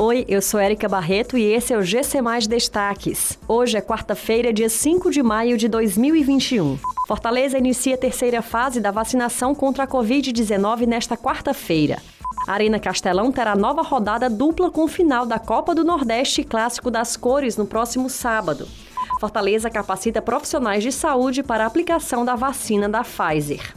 Oi, eu sou Érica Barreto e esse é o GC Mais Destaques. Hoje é quarta-feira, dia 5 de maio de 2021. Fortaleza inicia a terceira fase da vacinação contra a Covid-19 nesta quarta-feira. A Arena Castelão terá nova rodada dupla com o final da Copa do Nordeste Clássico das Cores no próximo sábado. Fortaleza capacita profissionais de saúde para a aplicação da vacina da Pfizer.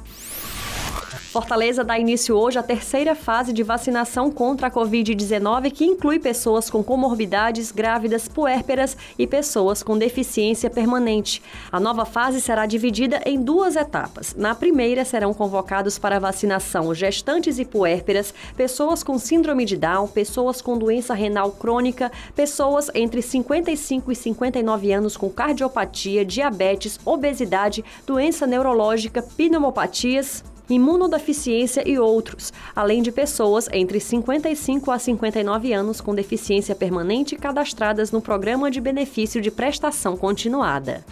Fortaleza dá início hoje à terceira fase de vacinação contra a Covid-19, que inclui pessoas com comorbidades, grávidas, puérperas e pessoas com deficiência permanente. A nova fase será dividida em duas etapas. Na primeira, serão convocados para vacinação gestantes e puérperas, pessoas com síndrome de Down, pessoas com doença renal crônica, pessoas entre 55 e 59 anos com cardiopatia, diabetes, obesidade, doença neurológica, pneumopatias, imunodeficiência e outros, além de pessoas entre 55 a 59 anos com deficiência permanente cadastradas no Programa de Benefício de Prestação Continuada.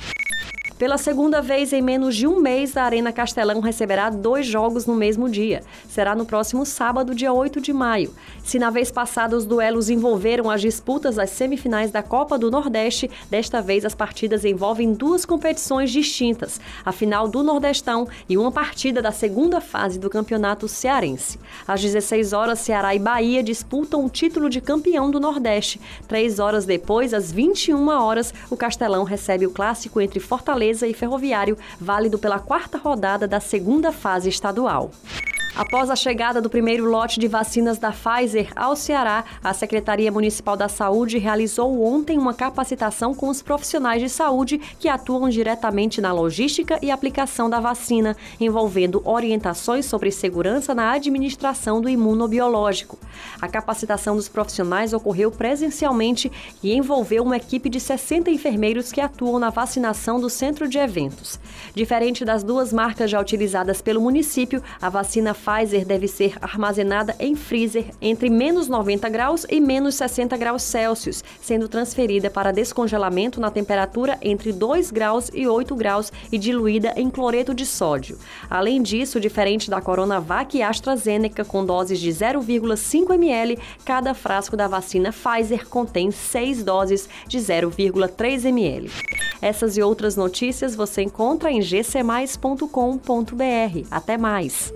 Pela segunda vez em menos de um mês, a Arena Castelão receberá dois jogos no mesmo dia. Será no próximo sábado, dia 8 de maio. Se na vez passada os duelos envolveram as disputas das semifinais da Copa do Nordeste, desta vez as partidas envolvem duas competições distintas: a final do Nordestão e uma partida da segunda fase do Campeonato Cearense. Às 16 horas, Ceará e Bahia disputam o título de campeão do Nordeste. Três horas depois, às 21 horas, o Castelão recebe o clássico entre Fortaleza Fortaleza e Ferroviário, válido pela quarta rodada da segunda fase estadual. Após a chegada do primeiro lote de vacinas da Pfizer ao Ceará, a Secretaria Municipal da Saúde realizou ontem uma capacitação com os profissionais de saúde que atuam diretamente na logística e aplicação da vacina, envolvendo orientações sobre segurança na administração do imunobiológico. A capacitação dos profissionais ocorreu presencialmente e envolveu uma equipe de 60 enfermeiros que atuam na vacinação do centro de eventos. Diferente das duas marcas já utilizadas pelo município, a vacina Pfizer deve ser armazenada em freezer entre menos 90 graus e menos 60 graus Celsius, sendo transferida para descongelamento na temperatura entre 2 graus e 8 graus e diluída em cloreto de sódio. Além disso, diferente da Coronavac e AstraZeneca com doses de 0,5 ml, cada frasco da vacina Pfizer contém 6 doses de 0,3 ml. Essas e outras notícias você encontra em gcmais.com.br. Até mais!